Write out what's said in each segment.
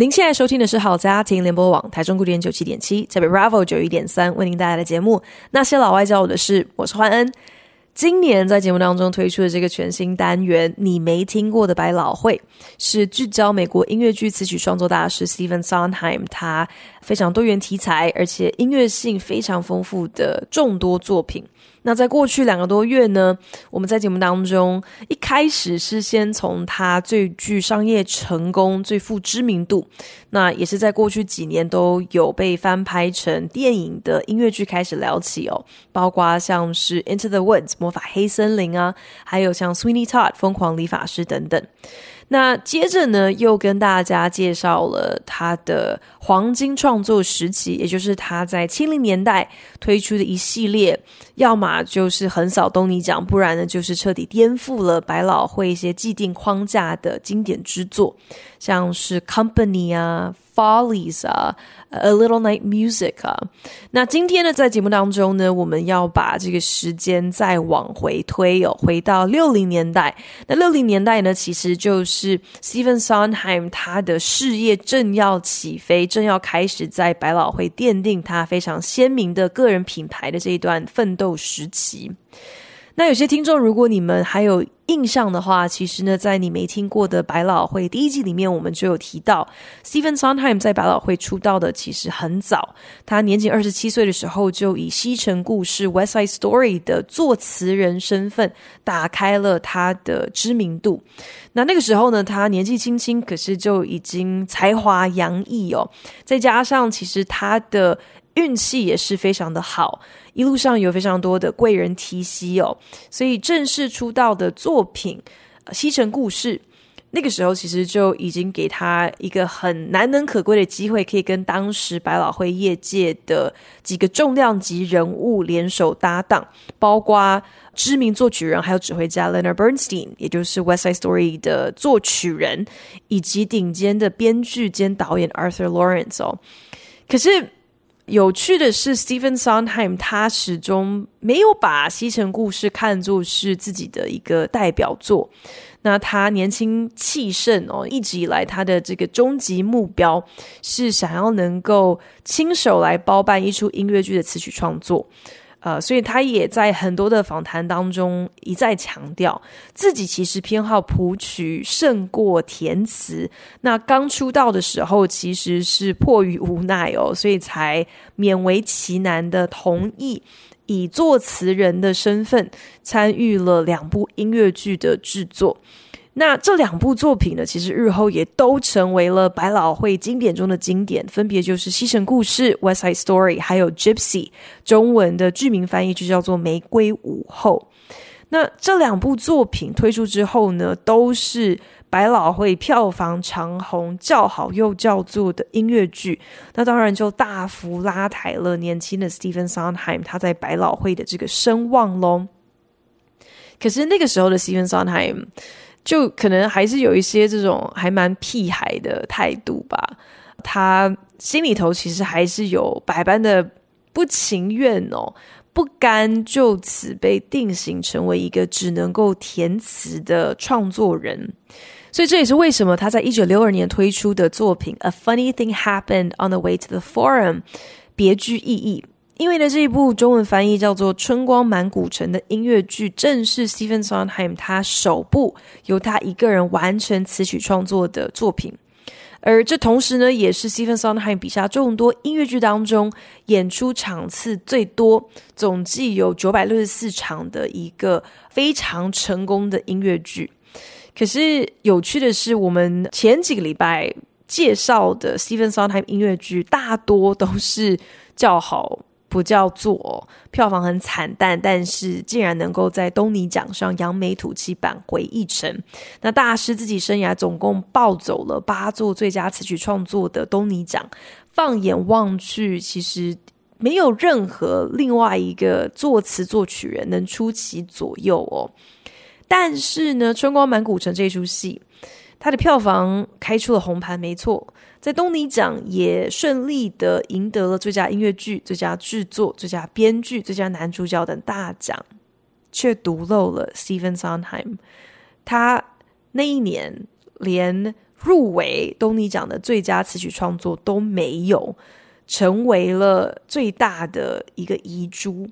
您现在收听的是好家庭联播网台中古典九七点七，在 Bravo 九一点三为您带来的节目《那些老外教我的事》，我是欢恩。今年在节目当中推出的这个全新单元《你没听过的百老汇》，是聚焦美国音乐剧词曲创作大师 Stephen Sondheim 他非常多元题材，而且音乐性非常丰富的众多作品。那在过去两个多月呢，我们在节目当中一开始是先从他最具商业成功、最富知名度，那也是在过去几年都有被翻拍成电影的音乐剧开始聊起哦，包括像是《Into the Woods》魔法黑森林啊，还有像《Sweeney Todd》疯狂理发师等等。那接着呢，又跟大家介绍了他的黄金创作时期，也就是他在七零年代推出的一系列，要么就是横扫东尼奖，不然呢就是彻底颠覆了百老汇一些既定框架的经典之作，像是《Company》啊。Follies 啊，A Little Night Music 啊，那今天呢，在节目当中呢，我们要把这个时间再往回推哦，回到六零年代。那六零年代呢，其实就是 Stephen Sondheim 他的事业正要起飞，正要开始在百老汇奠定他非常鲜明的个人品牌的这一段奋斗时期。那有些听众，如果你们还有印象的话，其实呢，在你没听过的百老汇第一季里面，我们就有提到，Stephen Sondheim 在百老汇出道的其实很早，他年仅二十七岁的时候，就以《西城故事》（West Side Story） 的作词人身份打开了他的知名度。那那个时候呢，他年纪轻轻，可是就已经才华洋溢哦，再加上其实他的。运气也是非常的好，一路上有非常多的贵人提携哦，所以正式出道的作品《西城故事》，那个时候其实就已经给他一个很难能可贵的机会，可以跟当时百老汇业界的几个重量级人物联手搭档，包括知名作曲人还有指挥家 Leonard Bernstein，也就是《West Side Story》的作曲人，以及顶尖的编剧兼导演 Arthur Lawrence 哦，可是。有趣的是，Stephen Sondheim 他始终没有把《西城故事》看作是自己的一个代表作。那他年轻气盛哦，一直以来他的这个终极目标是想要能够亲手来包办一出音乐剧的词曲创作。呃，所以他也在很多的访谈当中一再强调，自己其实偏好谱曲胜过填词。那刚出道的时候，其实是迫于无奈哦，所以才勉为其难的同意以作词人的身份参与了两部音乐剧的制作。那这两部作品呢，其实日后也都成为了百老汇经典中的经典，分别就是《西城故事》（West Side Story） 还有《Gypsy》，中文的剧名翻译就叫做《玫瑰午后》。那这两部作品推出之后呢，都是百老汇票房长红、叫好又叫座的音乐剧。那当然就大幅拉抬了年轻的 Stephen Sondheim 他在百老汇的这个声望喽。可是那个时候的 Stephen Sondheim 就可能还是有一些这种还蛮屁孩的态度吧，他心里头其实还是有百般的不情愿哦，不甘就此被定型成为一个只能够填词的创作人，所以这也是为什么他在一九六二年推出的作品《A Funny Thing Happened on the Way to the Forum》别具意义。因为呢，这一部中文翻译叫做《春光满古城》的音乐剧，正是 Stephen Sondheim 他首部由他一个人完成词曲创作的作品，而这同时呢，也是 Stephen Sondheim 笔下众多音乐剧当中演出场次最多，总计有九百六十四场的一个非常成功的音乐剧。可是有趣的是，我们前几个礼拜介绍的 Stephen Sondheim 音乐剧，大多都是叫好。不叫做，票房很惨淡，但是竟然能够在东尼奖上扬眉吐气，扳回一城。那大师自己生涯总共抱走了八座最佳词曲创作的东尼奖，放眼望去，其实没有任何另外一个作词作曲人能出其左右哦。但是呢，《春光满古城》这出戏，它的票房开出了红盘，没错，在东尼奖也顺利的赢得了最佳音乐剧、最佳制作、最佳编剧、最佳男主角等大奖，却独漏了 Stephen Sondheim。他那一年连入围东尼奖的最佳词曲创作都没有，成为了最大的一个遗珠。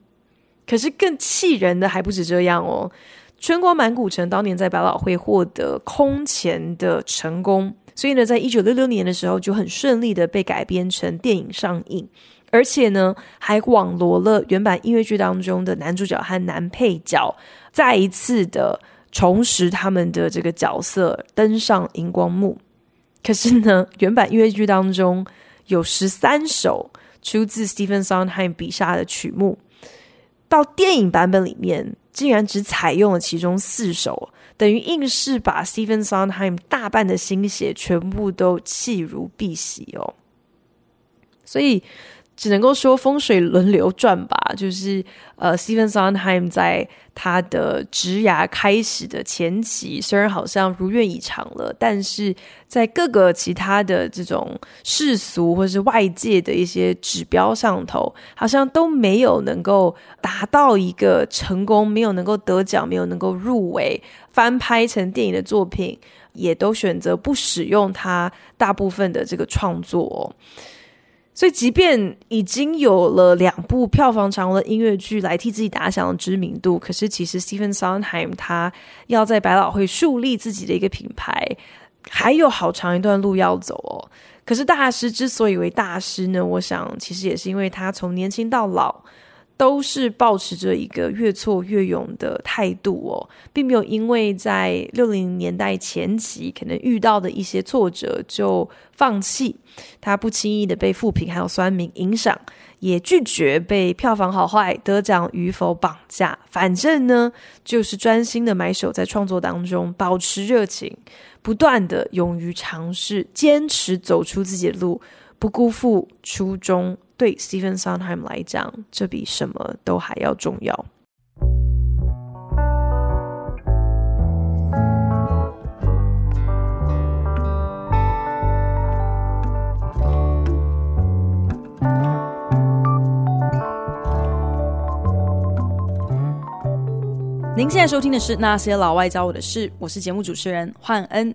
可是更气人的还不止这样哦。《春光满谷城》当年在百老汇获得空前的成功，所以呢，在一九六六年的时候就很顺利的被改编成电影上映，而且呢，还网罗了原版音乐剧当中的男主角和男配角，再一次的重拾他们的这个角色登上荧光幕。可是呢，原版音乐剧当中有十三首出自 Stephen Sondheim 笔下的曲目，到电影版本里面。竟然只采用了其中四首，等于硬是把 Stephen Sondheim 大半的心血全部都弃如敝屣哦，所以。只能够说风水轮流转吧，就是呃，Stephen Sondheim 在他的职涯开始的前期，虽然好像如愿以偿了，但是在各个其他的这种世俗或是外界的一些指标上头，好像都没有能够达到一个成功，没有能够得奖，没有能够入围，翻拍成电影的作品，也都选择不使用他大部分的这个创作。所以，即便已经有了两部票房长的音乐剧来替自己打响知名度，可是其实 Stephen Sondheim 他要在百老汇树立自己的一个品牌，还有好长一段路要走哦。可是大师之所以为大师呢，我想其实也是因为他从年轻到老。都是抱持着一个越挫越勇的态度哦，并没有因为在六零年代前期可能遇到的一些挫折就放弃。他不轻易的被负评还有酸民影响，也拒绝被票房好坏、得奖与否绑架。反正呢，就是专心的埋首在创作当中，保持热情，不断的勇于尝试，坚持走出自己的路，不辜负初衷。对 Stephen Sondheim 来讲，这比什么都还要重要。您现在收听的是《那些老外教我的事》，我是节目主持人焕恩。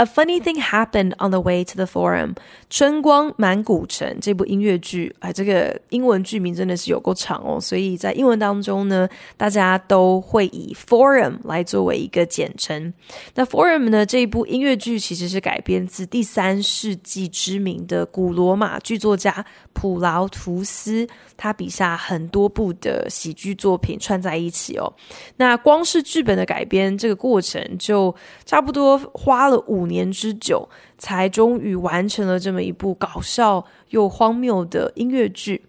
A funny thing happened on the way to the forum。《春光满古城》这部音乐剧，哎，这个英文剧名真的是有够长哦，所以在英文当中呢，大家都会以 forum 来作为一个简称。那 forum 呢，这一部音乐剧其实是改编自第三世纪知名的古罗马剧作家普劳图斯，他笔下很多部的喜剧作品串在一起哦。那光是剧本的改编这个过程，就差不多花了五年之久，才终于完成了这么一部搞笑又荒谬的音乐剧。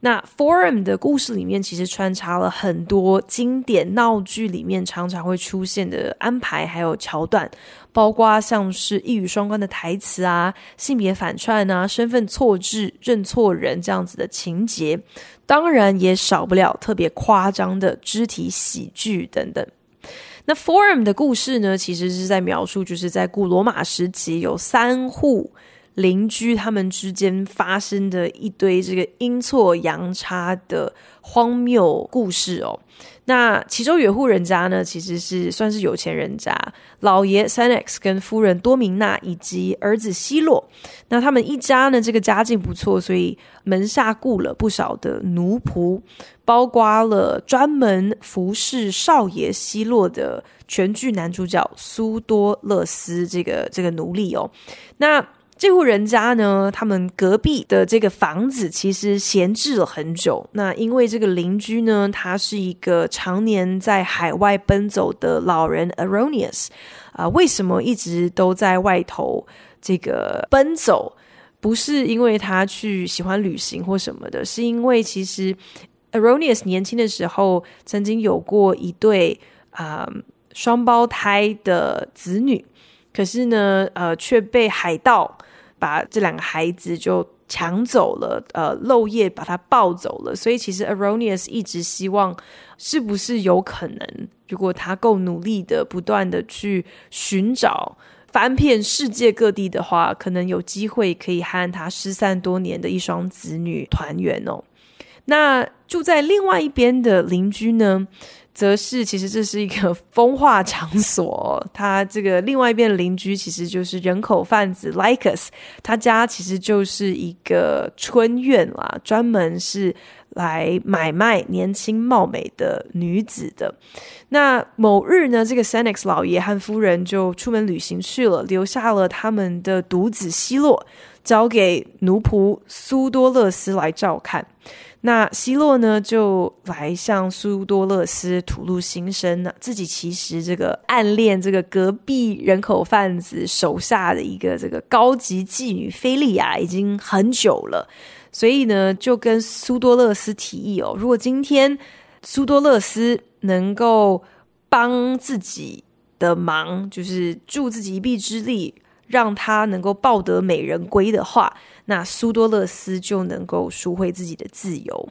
那《Forum》的故事里面，其实穿插了很多经典闹剧里面常常会出现的安排，还有桥段，包括像是一语双关的台词啊、性别反串啊、身份错置、认错人这样子的情节，当然也少不了特别夸张的肢体喜剧等等。那 Forum 的故事呢，其实是在描述，就是在古罗马时期有三户邻居他们之间发生的一堆这个阴错阳差的荒谬故事哦。那其中有一户人家呢，其实是算是有钱人家，老爷 Senex 跟夫人多明娜以及儿子希洛。那他们一家呢，这个家境不错，所以门下雇了不少的奴仆，包括了专门服侍少爷希洛的全剧男主角苏多勒斯这个这个奴隶哦。那这户人家呢，他们隔壁的这个房子其实闲置了很久。那因为这个邻居呢，他是一个常年在海外奔走的老人 eronius 啊，为什么一直都在外头这个奔走？不是因为他去喜欢旅行或什么的，是因为其实 eronius 年轻的时候曾经有过一对啊双胞胎的子女，可是呢，呃，却被海盗。把这两个孩子就抢走了，呃，漏夜把他抱走了。所以其实 Aronius 一直希望，是不是有可能，如果他够努力的不断的去寻找，翻遍世界各地的话，可能有机会可以和他失散多年的一双子女团圆哦。那住在另外一边的邻居呢？则是，其实这是一个风化场所。他这个另外一边的邻居，其实就是人口贩子 Lycus，他家其实就是一个春院啦，专门是来买卖年轻貌美的女子的。那某日呢，这个 Senex 老爷和夫人就出门旅行去了，留下了他们的独子希洛，交给奴仆苏多勒斯来照看。那希洛呢，就来向苏多勒斯吐露心声呢，自己其实这个暗恋这个隔壁人口贩子手下的一个这个高级妓女菲利亚已经很久了，所以呢，就跟苏多勒斯提议哦，如果今天苏多勒斯能够帮自己的忙，就是助自己一臂之力，让他能够抱得美人归的话。那苏多勒斯就能够赎回自己的自由。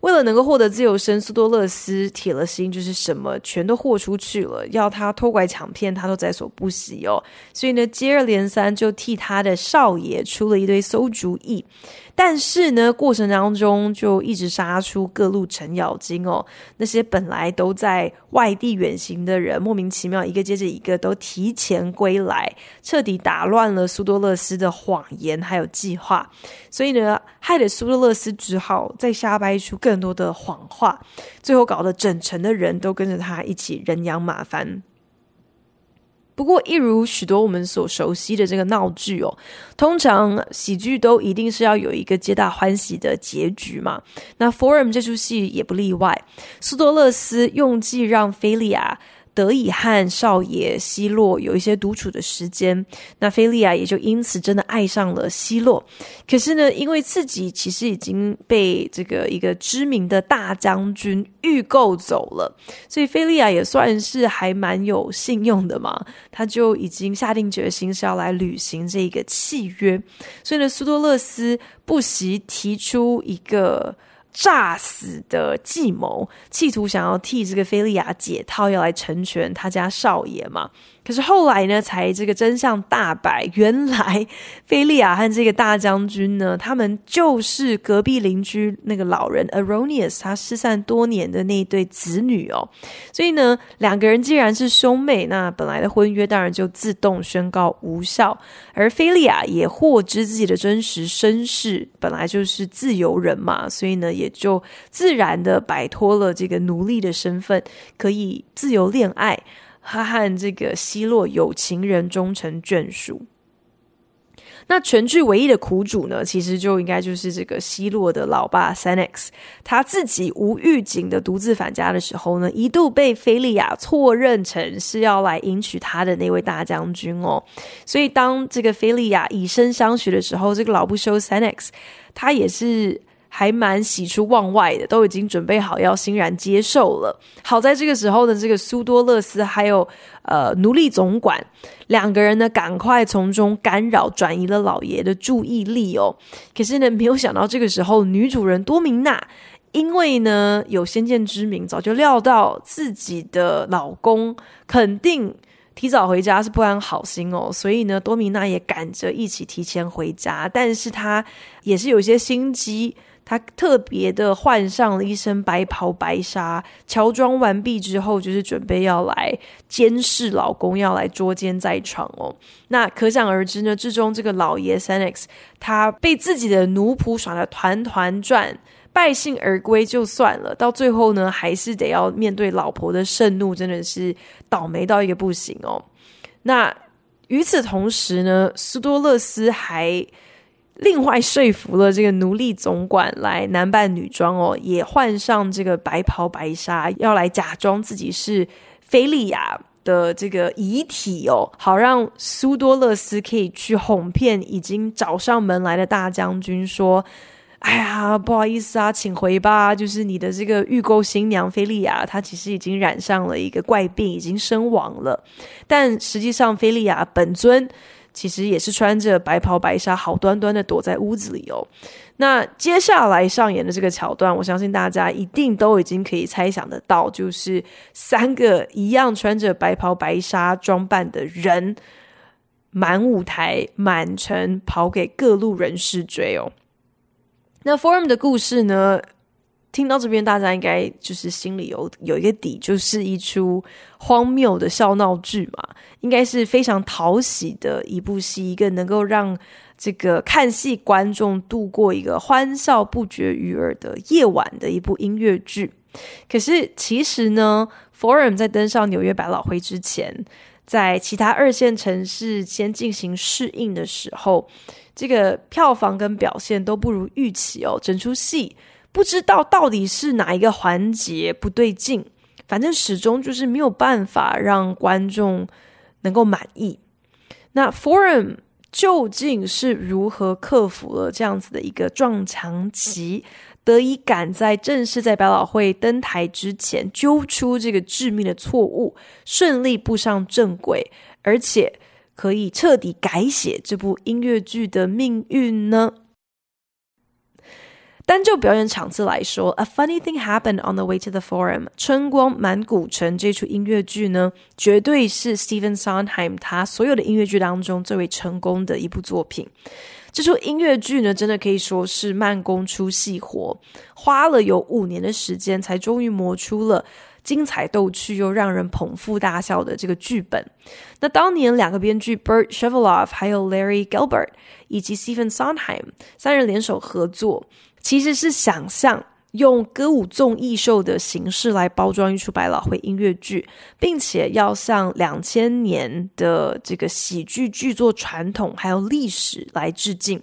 为了能够获得自由身，苏多勒斯铁了心，就是什么全都豁出去了，要他偷拐抢骗，他都在所不惜哦。所以呢，接二连三就替他的少爷出了一堆馊主意。但是呢，过程当中就一直杀出各路程咬金哦。那些本来都在外地远行的人，莫名其妙一个接着一个都提前归来，彻底打乱了苏多勒斯的谎言还有计划。所以呢，害得苏多勒斯只好再瞎掰出更更多的谎话，最后搞得整城的人都跟着他一起人仰马翻。不过，一如许多我们所熟悉的这个闹剧哦，通常喜剧都一定是要有一个皆大欢喜的结局嘛。那《Forum》这出戏也不例外，苏多勒斯用计让菲利亚。得以和少爷希洛有一些独处的时间，那菲利亚也就因此真的爱上了希洛。可是呢，因为自己其实已经被这个一个知名的大将军预购走了，所以菲利亚也算是还蛮有信用的嘛。他就已经下定决心是要来履行这个契约。所以呢，苏多勒斯不惜提出一个。诈死的计谋，企图想要替这个菲利亚解套，要来成全他家少爷嘛。可是后来呢，才这个真相大白，原来菲利亚和这个大将军呢，他们就是隔壁邻居那个老人 Aronius 他失散多年的那一对子女哦。所以呢，两个人既然是兄妹，那本来的婚约当然就自动宣告无效。而菲利亚也获知自己的真实身世，本来就是自由人嘛，所以呢，也就自然的摆脱了这个奴隶的身份，可以自由恋爱。他和这个希洛有情人终成眷属。那全剧唯一的苦主呢，其实就应该就是这个希洛的老爸 Senex。他自己无预警的独自返家的时候呢，一度被菲利亚错认成是要来迎娶他的那位大将军哦。所以当这个菲利亚以身相许的时候，这个老不休 Senex 他也是。还蛮喜出望外的，都已经准备好要欣然接受了。好在这个时候呢，这个苏多勒斯还有呃奴隶总管两个人呢，赶快从中干扰，转移了老爷的注意力哦。可是呢，没有想到这个时候，女主人多明娜因为呢有先见之明，早就料到自己的老公肯定提早回家是不安好心哦，所以呢，多明娜也赶着一起提前回家，但是她也是有些心机。她特别的换上了一身白袍白纱，乔装完毕之后，就是准备要来监视老公，要来捉奸在床哦。那可想而知呢，之中这个老爷 Senex，他被自己的奴仆耍得团团转，败兴而归就算了，到最后呢，还是得要面对老婆的盛怒，真的是倒霉到一个不行哦。那与此同时呢，斯多勒斯还。另外说服了这个奴隶总管来男扮女装哦，也换上这个白袍白纱，要来假装自己是菲利亚的这个遗体哦，好让苏多勒斯可以去哄骗已经找上门来的大将军说：“哎呀，不好意思啊，请回吧。就是你的这个预购新娘菲利亚，她其实已经染上了一个怪病，已经身亡了。但实际上，菲利亚本尊。”其实也是穿着白袍白纱，好端端的躲在屋子里哦。那接下来上演的这个桥段，我相信大家一定都已经可以猜想得到，就是三个一样穿着白袍白纱装扮的人，满舞台满城跑给各路人士追哦。那 Forum 的故事呢？听到这边，大家应该就是心里有有一个底，就是一出荒谬的笑闹剧嘛，应该是非常讨喜的一部戏，一个能够让这个看戏观众度过一个欢笑不绝于耳的夜晚的一部音乐剧。可是其实呢，Forum 在登上纽约百老汇之前，在其他二线城市先进行试映的时候，这个票房跟表现都不如预期哦，整出戏。不知道到底是哪一个环节不对劲，反正始终就是没有办法让观众能够满意。那 Forum 究竟是如何克服了这样子的一个撞墙期，得以赶在正式在百老汇登台之前揪出这个致命的错误，顺利步上正轨，而且可以彻底改写这部音乐剧的命运呢？单就表演场次来说，《A Funny Thing Happened on the Way to the Forum》春光满古城这出音乐剧呢，绝对是 Stephen Sondheim 他所有的音乐剧当中最为成功的一部作品。这出音乐剧呢，真的可以说是慢工出细活，花了有五年的时间，才终于磨出了精彩逗趣又让人捧腹大笑的这个剧本。那当年两个编剧 Burt Sheveloff 还有 Larry Gelbart 以及 Stephen Sondheim 三人联手合作。其实是想象用歌舞综艺秀的形式来包装一出百老汇音乐剧，并且要向两千年的这个喜剧剧作传统还有历史来致敬。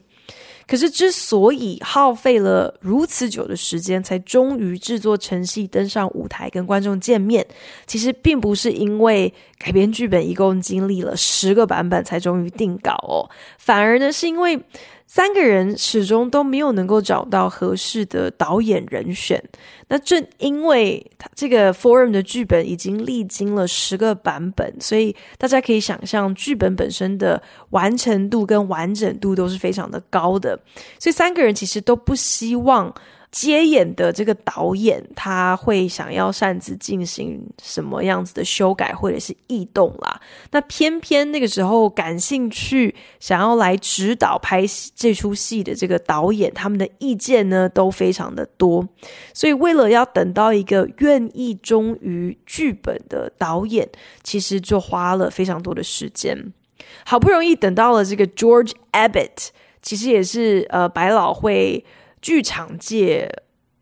可是，之所以耗费了如此久的时间，才终于制作成戏登上舞台跟观众见面，其实并不是因为改编剧本一共经历了十个版本才终于定稿哦，反而呢是因为。三个人始终都没有能够找到合适的导演人选。那正因为他这个 Forum 的剧本已经历经了十个版本，所以大家可以想象剧本本身的完成度跟完整度都是非常的高的。所以三个人其实都不希望。接演的这个导演，他会想要擅自进行什么样子的修改或者是异动啦？那偏偏那个时候感兴趣想要来指导拍这出戏的这个导演，他们的意见呢都非常的多，所以为了要等到一个愿意忠于剧本的导演，其实就花了非常多的时间，好不容易等到了这个 George Abbott，其实也是呃百老汇。剧场界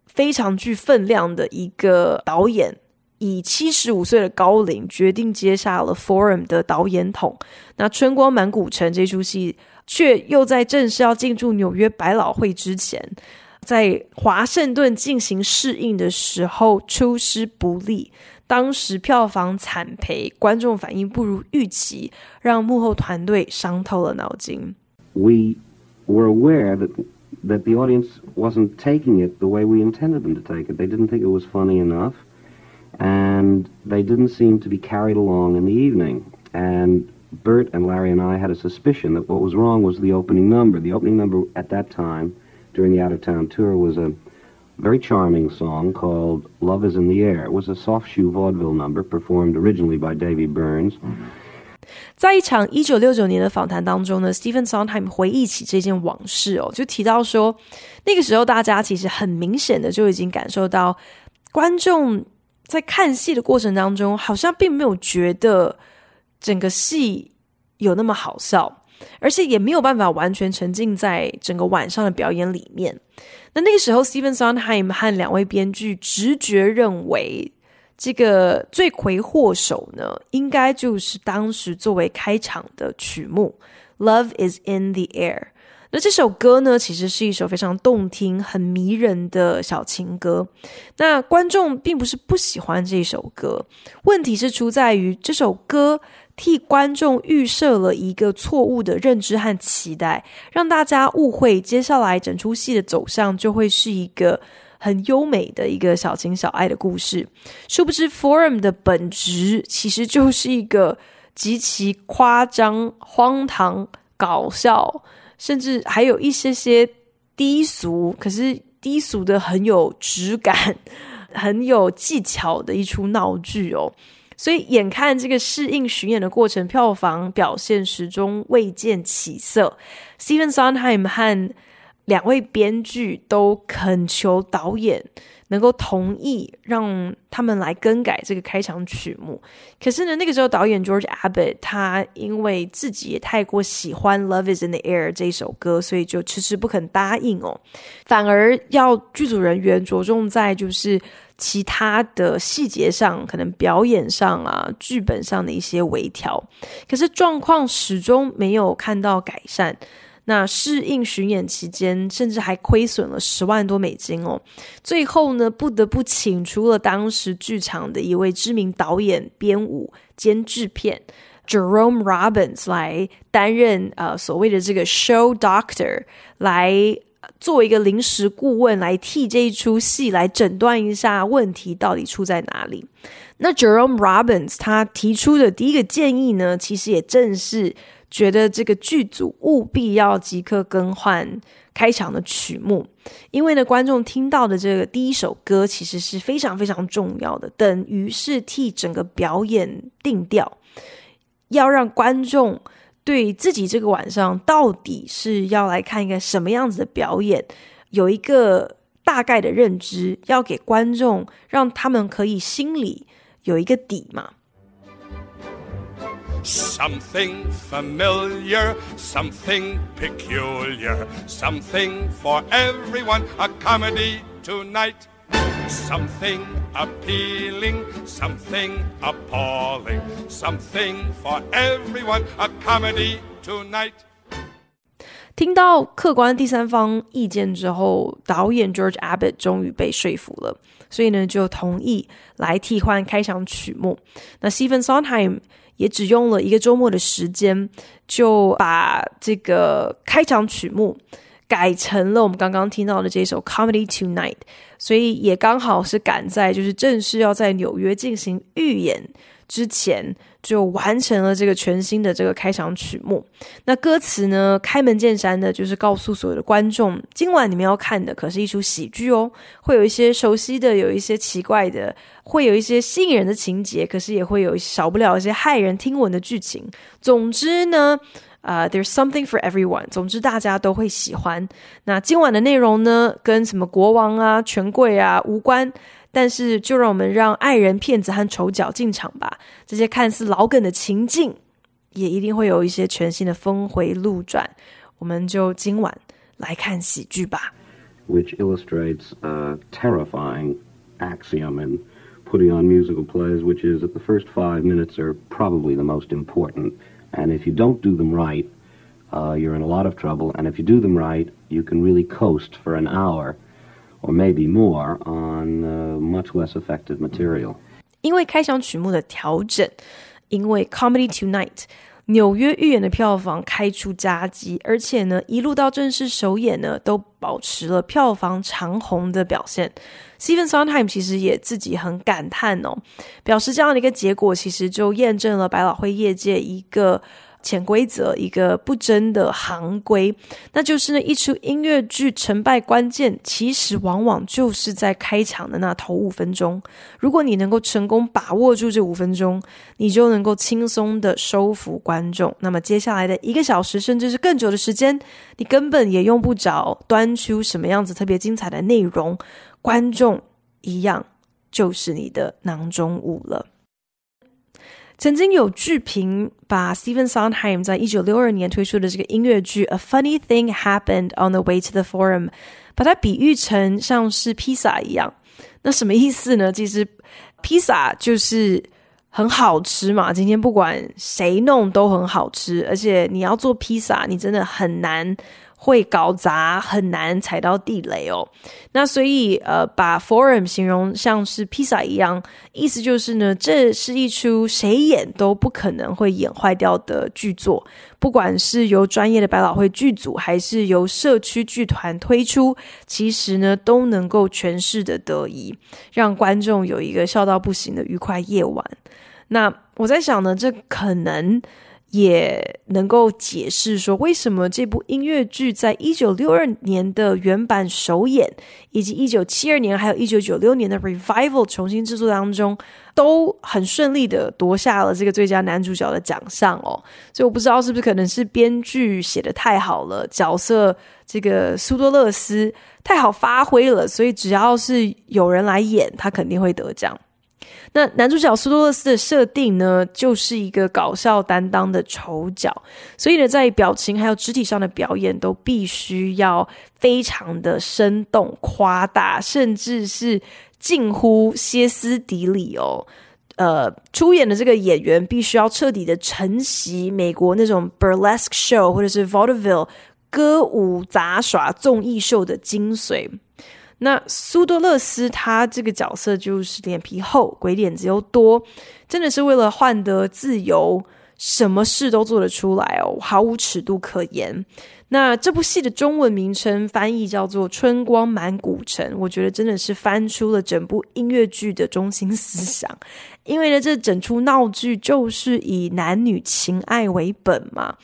非常具分量的一个导演，以七十五岁的高龄决定接下了 Forum 的导演筒。那《春光满古城》这出戏，却又在正式要进驻纽约百老汇之前，在华盛顿进行试映的时候出师不利，当时票房惨赔，观众反应不如预期，让幕后团队伤透了脑筋。We were aware that that the audience wasn't taking it the way we intended them to take it. They didn't think it was funny enough, and they didn't seem to be carried along in the evening. And Bert and Larry and I had a suspicion that what was wrong was the opening number. The opening number at that time, during the out-of-town tour, was a very charming song called Love is in the Air. It was a soft shoe vaudeville number performed originally by Davy Burns. Mm-hmm. 在一场一九六九年的访谈当中呢，Stephen Sondheim 回忆起这件往事哦，就提到说，那个时候大家其实很明显的就已经感受到，观众在看戏的过程当中，好像并没有觉得整个戏有那么好笑，而且也没有办法完全沉浸在整个晚上的表演里面。那那个时候，Stephen Sondheim 和两位编剧直觉认为。这个罪魁祸首呢，应该就是当时作为开场的曲目《Love Is in the Air》。那这首歌呢，其实是一首非常动听、很迷人的小情歌。那观众并不是不喜欢这首歌，问题是出在于这首歌替观众预设了一个错误的认知和期待，让大家误会接下来整出戏的走向就会是一个。很优美的一个小情小爱的故事，殊不知 Forum 的本质其实就是一个极其夸张、荒唐、搞笑，甚至还有一些些低俗，可是低俗的很有质感、很有技巧的一出闹剧哦。所以，眼看这个适应巡演的过程，票房表现始终未见起色。Stephen Sondheim 和两位编剧都恳求导演能够同意让他们来更改这个开场曲目。可是呢，那个时候导演 George Abbott 他因为自己也太过喜欢《Love Is in the Air》这首歌，所以就迟迟不肯答应哦。反而要剧组人员着重在就是。其他的细节上，可能表演上啊，剧本上的一些微调，可是状况始终没有看到改善。那试映巡演期间，甚至还亏损了十万多美金哦。最后呢，不得不请出了当时剧场的一位知名导演、编舞兼制片 Jerome Robbins 来担任呃所谓的这个 show doctor 来。作为一个临时顾问来替这一出戏来诊断一下问题到底出在哪里。那 Jerome Robbins 他提出的第一个建议呢，其实也正是觉得这个剧组务必要即刻更换开场的曲目，因为呢，观众听到的这个第一首歌其实是非常非常重要的，等于是替整个表演定调，要让观众。对自己这个晚上到底是要来看一个什么样子的表演，有一个大概的认知，要给观众，让他们可以心里有一个底嘛。Something familiar, something peculiar, something for everyone, a comedy tonight. Something appealing, something appalling, something for everyone, a comedy tonight. 听到客观第三方意见之后，导演 George Abbott 终于被说服了，所以呢就同意来替换开场曲目。那 Stephen Sondheim 也只用了一个周末的时间，就把这个开场曲目。改成了我们刚刚听到的这首《Comedy Tonight》，所以也刚好是赶在就是正式要在纽约进行预演之前，就完成了这个全新的这个开场曲目。那歌词呢，开门见山的，就是告诉所有的观众，今晚你们要看的可是一出喜剧哦，会有一些熟悉的，有一些奇怪的，会有一些吸引人的情节，可是也会有少不了一些骇人听闻的剧情。总之呢。啊、，there's something for everyone。总之，大家都会喜欢。那今晚的内容呢，跟什么国王啊、权贵啊无关。但是，就让我们让爱人、骗子和丑角进场吧。这些看似老梗的情境，也一定会有一些全新的峰回路转。我们就今晚来看喜剧吧。Which illustrates a terrifying axiom in putting on musical plays, which is that the first five minutes are probably the most important. And if you don't do them right, uh, you're in a lot of trouble. And if you do them right, you can really coast for an hour or maybe more on uh, much less effective material. 因为开场曲目的调整，因为 Comedy Tonight 纽约预演的票房开出佳绩，而且呢，一路到正式首演呢，都保持了票房长虹的表现。Stephen Sondheim 其实也自己很感叹哦，表示这样的一个结果，其实就验证了百老汇业界一个潜规则，一个不争的行规，那就是呢，一出音乐剧成败关键，其实往往就是在开场的那头五分钟。如果你能够成功把握住这五分钟，你就能够轻松的收服观众。那么接下来的一个小时，甚至是更久的时间，你根本也用不着端出什么样子特别精彩的内容，观众一样就是你的囊中物了。曾经有剧评把 Stephen Sondheim 在一九六二年推出的这个音乐剧《A Funny Thing Happened on the Way to the Forum》，把它比喻成像是披萨一样。那什么意思呢？其实披萨就是很好吃嘛。今天不管谁弄都很好吃，而且你要做披萨，你真的很难。会搞砸，很难踩到地雷哦。那所以，呃，把 Forum 形容像是披萨一样，意思就是呢，这是一出谁演都不可能会演坏掉的剧作。不管是由专业的百老汇剧组，还是由社区剧团推出，其实呢，都能够诠释的得宜，让观众有一个笑到不行的愉快夜晚。那我在想呢，这可能。也能够解释说，为什么这部音乐剧在一九六二年的原版首演，以及一九七二年还有一九九六年的 revival 重新制作当中，都很顺利的夺下了这个最佳男主角的奖项哦。所以我不知道是不是可能是编剧写得太好了，角色这个苏多勒斯太好发挥了，所以只要是有人来演，他肯定会得奖。那男主角苏多勒斯的设定呢，就是一个搞笑担当的丑角，所以呢，在表情还有肢体上的表演都必须要非常的生动、夸大，甚至是近乎歇斯底里哦。呃，出演的这个演员必须要彻底的承袭美国那种 burlesque show 或者是 vaudeville 歌舞杂耍综艺秀的精髓。那苏多勒斯他这个角色就是脸皮厚、鬼点子又多，真的是为了换得自由，什么事都做得出来哦，毫无尺度可言。那这部戏的中文名称翻译叫做《春光满古城》，我觉得真的是翻出了整部音乐剧的中心思想，因为呢，这整出闹剧就是以男女情爱为本嘛。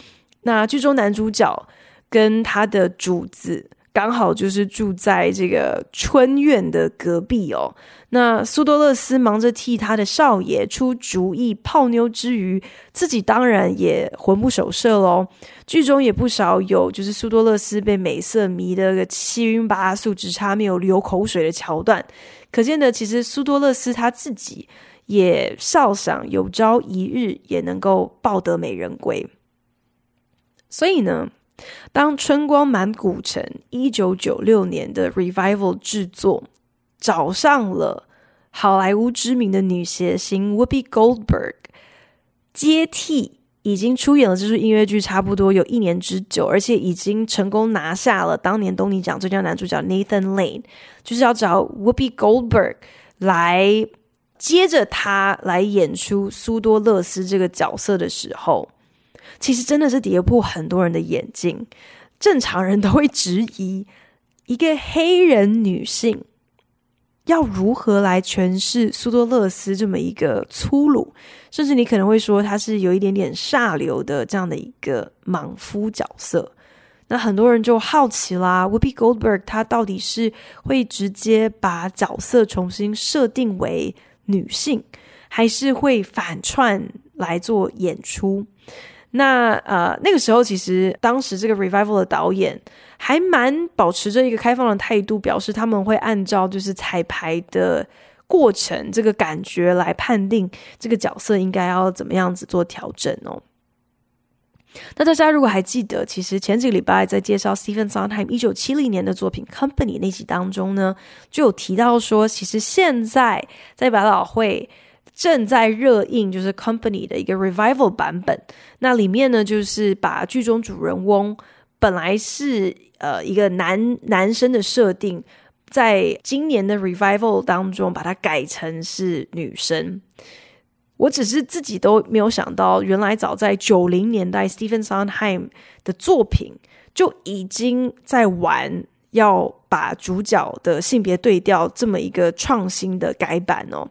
那剧中男主角跟他的主子。刚好就是住在这个春院的隔壁哦。那苏多勒斯忙着替他的少爷出主意泡妞之余，自己当然也魂不守舍喽。剧中也不少有就是苏多勒斯被美色迷得个七晕八素，只差没有流口水的桥段。可见的，其实苏多勒斯他自己也少想有朝一日也能够抱得美人归。所以呢。当《春光满古城》一九九六年的 Revival 制作找上了好莱坞知名的女谐星 Whoopi Goldberg 接替，已经出演了这出音乐剧差不多有一年之久，而且已经成功拿下了当年东尼奖最佳男主角 Nathan Lane，就是要找 Whoopi Goldberg 来接着他来演出苏多勒斯这个角色的时候。其实真的是跌破很多人的眼镜，正常人都会质疑一个黑人女性要如何来诠释苏多勒斯这么一个粗鲁，甚至你可能会说她是有一点点下流的这样的一个莽夫角色。那很多人就好奇啦，Whoopi Goldberg 她到底是会直接把角色重新设定为女性，还是会反串来做演出？那呃，那个时候其实当时这个 revival 的导演还蛮保持着一个开放的态度，表示他们会按照就是彩排的过程这个感觉来判定这个角色应该要怎么样子做调整哦。那大家如果还记得，其实前几个礼拜在介绍 Stephen Sondheim 一九七零年的作品 Company 那集当中呢，就有提到说，其实现在在百老汇。正在热映，就是 Company 的一个 Revival 版本。那里面呢，就是把剧中主人翁本来是呃一个男男生的设定，在今年的 Revival 当中把它改成是女生。我只是自己都没有想到，原来早在九零年代，Stephen Sondheim 的作品就已经在玩要把主角的性别对调这么一个创新的改版哦。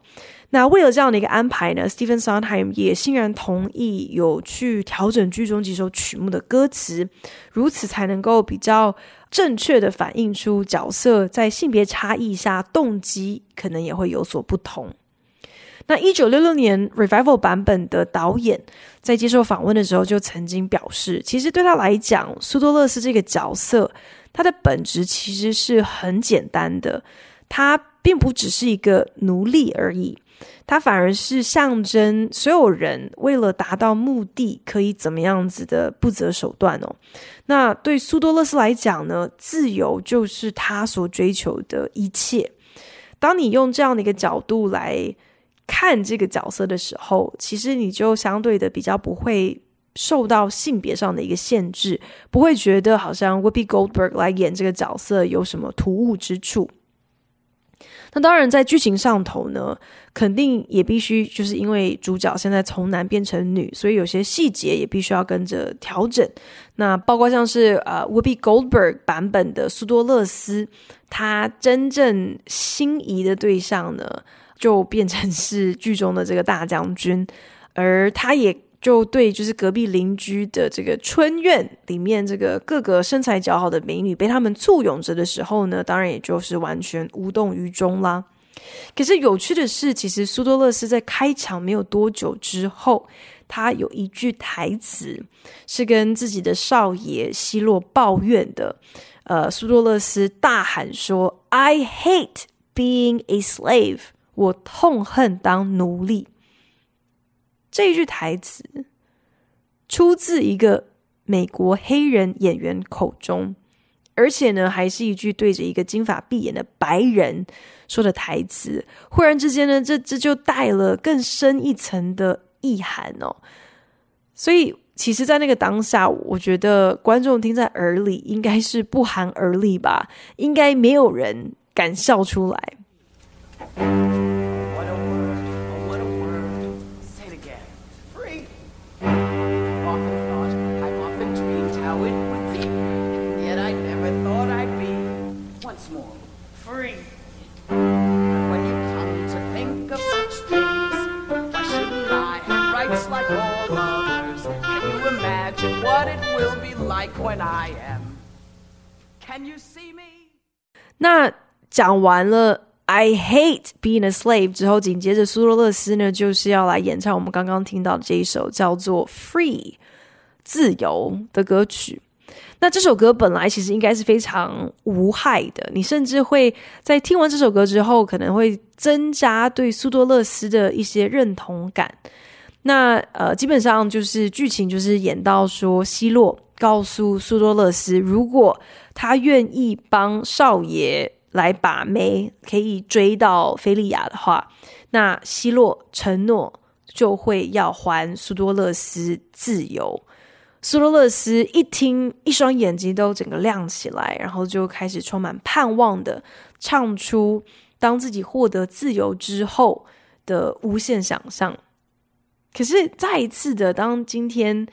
那为了这样的一个安排呢，Stephen Sondheim 也欣然同意有去调整剧中几首曲目的歌词，如此才能够比较正确的反映出角色在性别差异下动机可能也会有所不同。那一九六六年 Revival 版本的导演在接受访问的时候就曾经表示，其实对他来讲，苏多勒斯这个角色，他的本质其实是很简单的，他并不只是一个奴隶而已。它反而是象征所有人为了达到目的可以怎么样子的不择手段哦。那对苏多勒斯来讲呢，自由就是他所追求的一切。当你用这样的一个角度来看这个角色的时候，其实你就相对的比较不会受到性别上的一个限制，不会觉得好像 Whoopi Goldberg 来演这个角色有什么突兀之处。那当然，在剧情上头呢，肯定也必须就是因为主角现在从男变成女，所以有些细节也必须要跟着调整。那包括像是呃，Whoopi Goldberg 版本的苏多勒斯，他真正心仪的对象呢，就变成是剧中的这个大将军，而他也就对就是隔壁邻居的这个春院里面这个各个身材姣好的美女被他们簇拥着的时候呢，当然也就是完全无动于衷啦。可是有趣的是，其实苏多勒斯在开场没有多久之后，他有一句台词是跟自己的少爷希洛抱怨的。呃，苏多勒斯大喊说：“I hate being a slave，我痛恨当奴隶。”这一句台词出自一个美国黑人演员口中。而且呢，还是一句对着一个金发碧眼的白人说的台词。忽然之间呢，这这就带了更深一层的意涵哦。所以，其实，在那个当下，我觉得观众听在耳里，应该是不寒而栗吧，应该没有人敢笑出来。When i am can you see me 那讲完了 I hate being a slave 之后，紧接着苏多勒斯呢，就是要来演唱我们刚刚听到的这一首叫做 Free 自由的歌曲。那这首歌本来其实应该是非常无害的，你甚至会在听完这首歌之后，可能会增加对苏多勒斯的一些认同感。那呃，基本上就是剧情就是演到说，希洛告诉苏多勒斯，如果他愿意帮少爷来把妹，可以追到菲利亚的话，那希洛承诺就会要还苏多勒斯自由。苏多勒斯一听，一双眼睛都整个亮起来，然后就开始充满盼望的唱出，当自己获得自由之后的无限想象。可是再一次的，当今天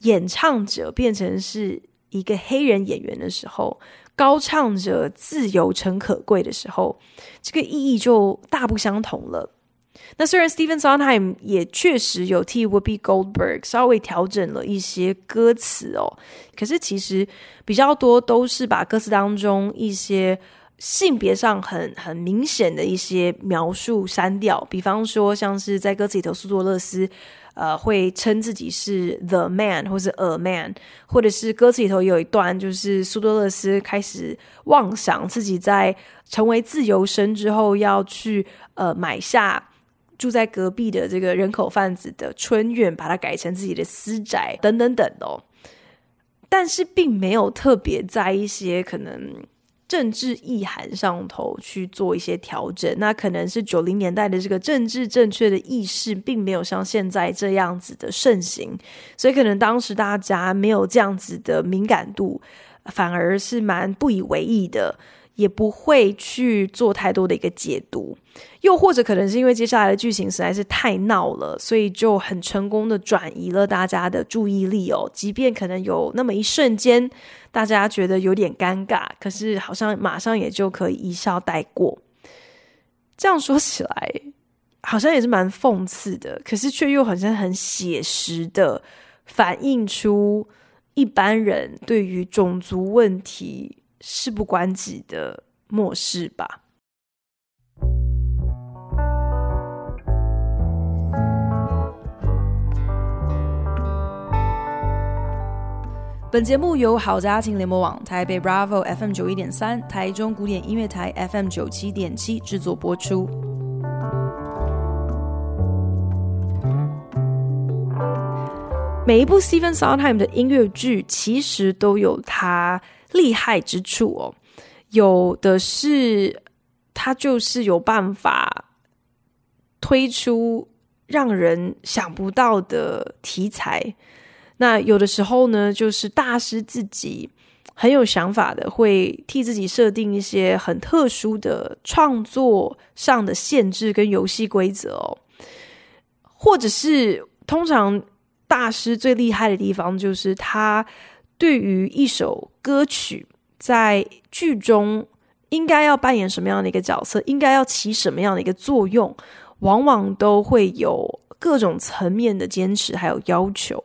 演唱者变成是一个黑人演员的时候，高唱着自由诚可贵的时候，这个意义就大不相同了。那虽然 Stephen Sondheim 也确实有替 w o o p i Goldberg 稍微调整了一些歌词哦，可是其实比较多都是把歌词当中一些性别上很很明显的一些描述删掉，比方说像是在歌词里头，苏多勒斯呃会称自己是 the man 或是 a man，或者是歌词里头有一段就是苏多勒斯开始妄想自己在成为自由身之后要去呃买下住在隔壁的这个人口贩子的春院，把它改成自己的私宅等等等哦，但是并没有特别在一些可能。政治意涵上头去做一些调整，那可能是九零年代的这个政治正确的意识，并没有像现在这样子的盛行，所以可能当时大家没有这样子的敏感度，反而是蛮不以为意的。也不会去做太多的一个解读，又或者可能是因为接下来的剧情实在是太闹了，所以就很成功的转移了大家的注意力哦。即便可能有那么一瞬间，大家觉得有点尴尬，可是好像马上也就可以一笑带过。这样说起来，好像也是蛮讽刺的，可是却又好像很写实的反映出一般人对于种族问题。事不关己的漠视吧。本节目由好家庭联播网、台北 Bravo FM 九一点三、台中古典音乐台 FM 九七点七制作播出。每一部 Stephen Sondheim 的音乐剧，其实都有它厉害之处哦，有的是他就是有办法推出让人想不到的题材，那有的时候呢，就是大师自己很有想法的，会替自己设定一些很特殊的创作上的限制跟游戏规则哦，或者是通常大师最厉害的地方就是他。对于一首歌曲，在剧中应该要扮演什么样的一个角色，应该要起什么样的一个作用，往往都会有各种层面的坚持还有要求。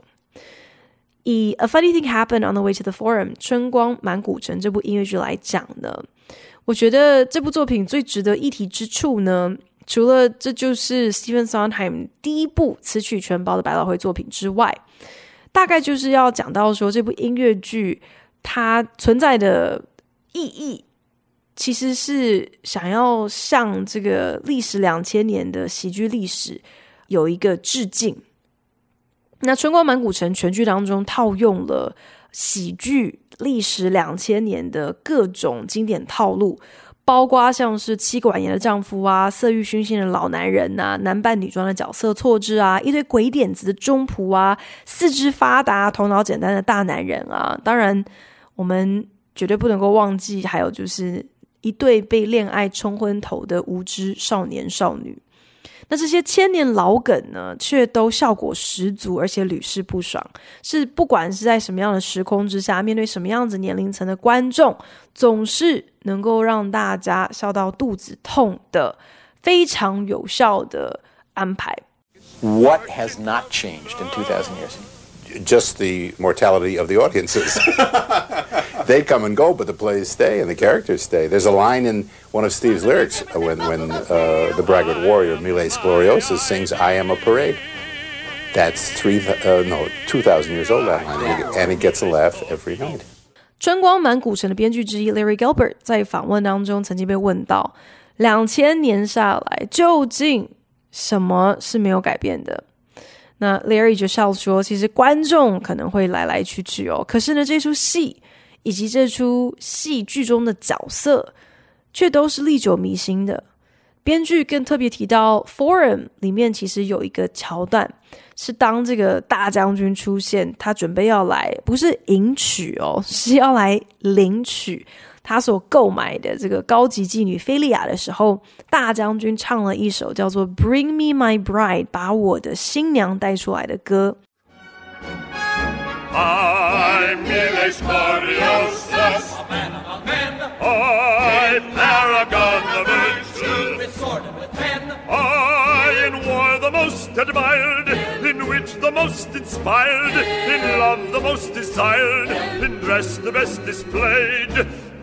以《A Funny Thing Happened on the Way to the Forum》春光满古城这部音乐剧来讲呢，我觉得这部作品最值得一提之处呢，除了这就是 Stephen Sondheim 第一部词曲全包的百老汇作品之外，大概就是要讲到说这部音乐剧它存在的意义，其实是想要向这个历时两千年的喜剧历史有一个致敬。那《春光满古城》全剧当中套用了喜剧历时两千年的各种经典套路，包括像是妻管严的丈夫啊、色欲熏心的老男人呐、啊、男扮女装的角色错置啊、一堆鬼点子的中仆啊、四肢发达、头脑简单的大男人啊。当然，我们绝对不能够忘记，还有就是一对被恋爱冲昏头的无知少年少女。那这些千年老梗呢，却都效果十足，而且屡试不爽。是不管是在什么样的时空之下，面对什么样子年龄层的观众，总是能够让大家笑到肚子痛的非常有效的安排。What has not changed in 2000 years? Just the mortality of the audiences. they come and go, but the plays stay and the characters stay. There's a line in one of Steve's lyrics when, when uh, the braggart warrior Miles Gloriosus sings, I am a parade. That's three, uh, no, 2,000 years old, that line, and he gets a laugh every night. 春光满古城的编剧之一 Larry Gilbert 在访问当中曾经被问到，两千年下来究竟什么是没有改变的？ 那 Larry 就笑说，其实观众可能会来来去去哦，可是呢，这出戏。以及这出戏剧中的角色，却都是历久弥新的。编剧更特别提到，《Forum》里面其实有一个桥段，是当这个大将军出现，他准备要来，不是迎娶哦，是要来领取他所购买的这个高级妓女菲利亚的时候，大将军唱了一首叫做《Bring Me My Bride》，把我的新娘带出来的歌。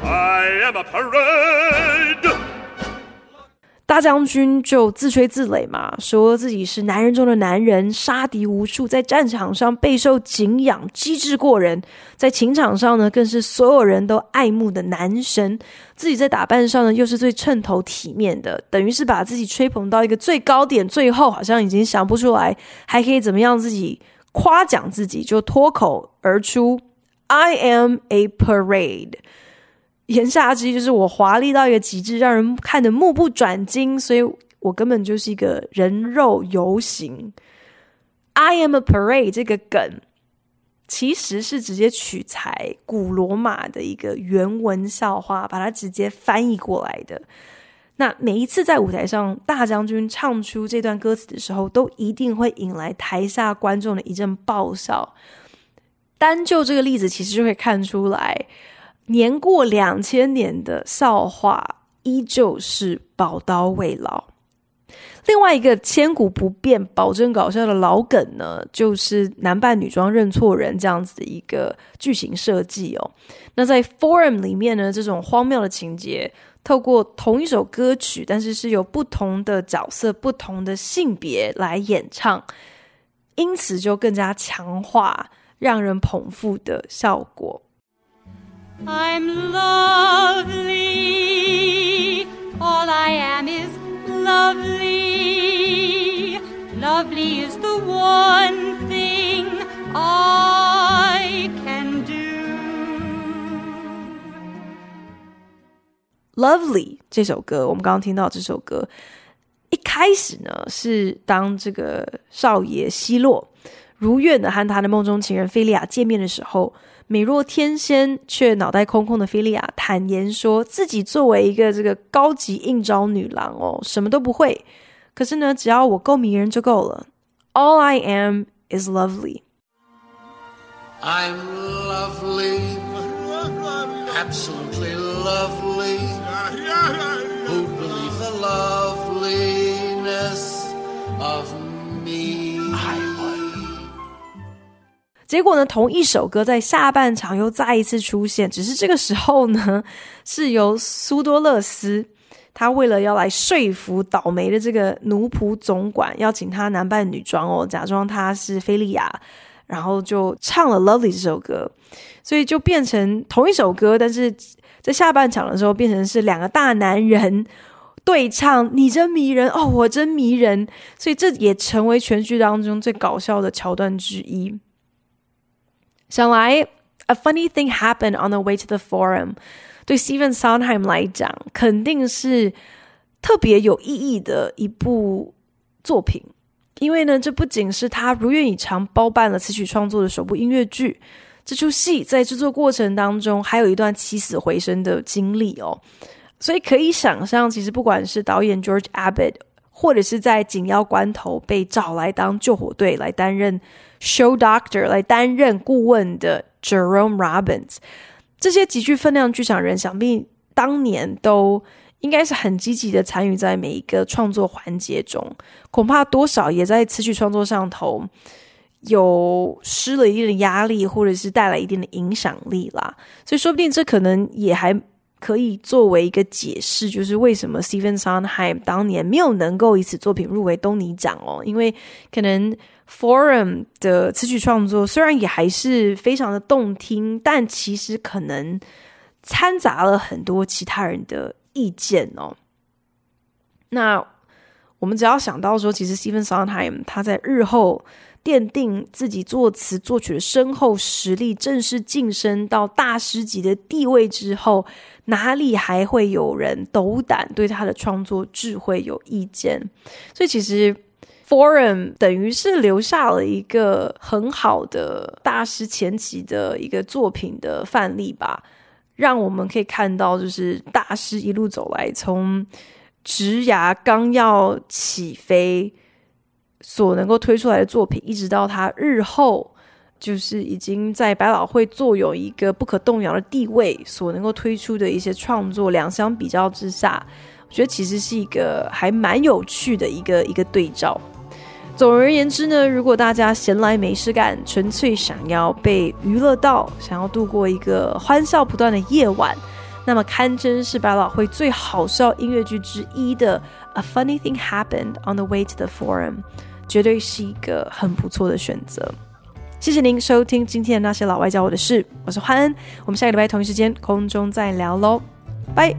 I am a parade 大将军就自吹自擂嘛，说自己是男人中的男人，杀敌无数，在战场上备受敬仰，机智过人；在情场上呢，更是所有人都爱慕的男神。自己在打扮上呢，又是最称头体面的，等于是把自己吹捧到一个最高点，最后好像已经想不出来还可以怎么样自己夸奖自己，就脱口而出：“I am a parade。”言下之意就是我华丽到一个极致，让人看得目不转睛，所以我根本就是一个人肉游行。I am a parade 这个梗其实是直接取材古罗马的一个原文笑话，把它直接翻译过来的。那每一次在舞台上大将军唱出这段歌词的时候，都一定会引来台下观众的一阵爆笑。单就这个例子，其实就可以看出来。年过两千年的笑话依旧是宝刀未老。另外一个千古不变、保证搞笑的老梗呢，就是男扮女装认错人这样子的一个剧情设计哦。那在 Forum 里面呢，这种荒谬的情节，透过同一首歌曲，但是是由不同的角色、不同的性别来演唱，因此就更加强化让人捧腹的效果。I'm lovely. All I am is lovely. Lovely is the one thing I can do. Lovely 这首歌，我们刚刚听到这首歌，一开始呢是当这个少爷希洛如愿的和他的梦中情人菲利亚见面的时候。 美若天仙却脑袋空空的菲利亚坦言说，自己作为一个这个高级应召女郎哦，什么都不会。可是呢，只要我够迷人就够了。All I am is lovely. I'm lovely, absolutely lovely? Who'd believe the loveliness of 结果呢，同一首歌在下半场又再一次出现，只是这个时候呢，是由苏多勒斯。他为了要来说服倒霉的这个奴仆总管，邀请他男扮女装哦，假装他是菲利亚，然后就唱了《Lovely》这首歌，所以就变成同一首歌，但是在下半场的时候变成是两个大男人对唱，你真迷人哦，我真迷人，所以这也成为全剧当中最搞笑的桥段之一。想来，A funny thing happened on the way to the forum。对 Stephen Sondheim 来讲，肯定是特别有意义的一部作品，因为呢，这不仅是他如愿以偿包办了词曲创作的首部音乐剧，这出戏在制作过程当中还有一段起死回生的经历哦，所以可以想象，其实不管是导演 George Abbott，或者是在紧要关头被找来当救火队来担任 Show Doctor 来担任顾问的 Jerome Robbins。这些极具分量剧场人，想必当年都应该是很积极的参与在每一个创作环节中，恐怕多少也在词曲创作上头有施了一定的压力，或者是带来一定的影响力啦。所以说不定这可能也还可以作为一个解释，就是为什么 Stephen Sondheim 当年没有能够以此作品入围东尼奖哦，因为可能。Forum 的词曲创作虽然也还是非常的动听，但其实可能掺杂了很多其他人的意见哦。那我们只要想到说，其实 Stephen Sondheim 他在日后奠定自己作词作曲的深厚实力，正式晋升到大师级的地位之后，哪里还会有人斗胆对他的创作智慧有意见？所以其实。Forum 等于是留下了一个很好的大师前期的一个作品的范例吧，让我们可以看到，就是大师一路走来，从职涯刚要起飞所能够推出来的作品，一直到他日后就是已经在百老汇坐有一个不可动摇的地位，所能够推出的一些创作，两相比较之下，我觉得其实是一个还蛮有趣的一个一个对照。总而言之呢，如果大家闲来没事干，纯粹想要被娱乐到，想要度过一个欢笑不断的夜晚，那么堪称是百老汇最好笑音乐剧之一的《A Funny Thing Happened on the Way to the Forum》，绝对是一个很不错的选择。谢谢您收听今天的那些老外教我的事，我是欢恩，我们下个礼拜同一时间空中再聊喽，拜。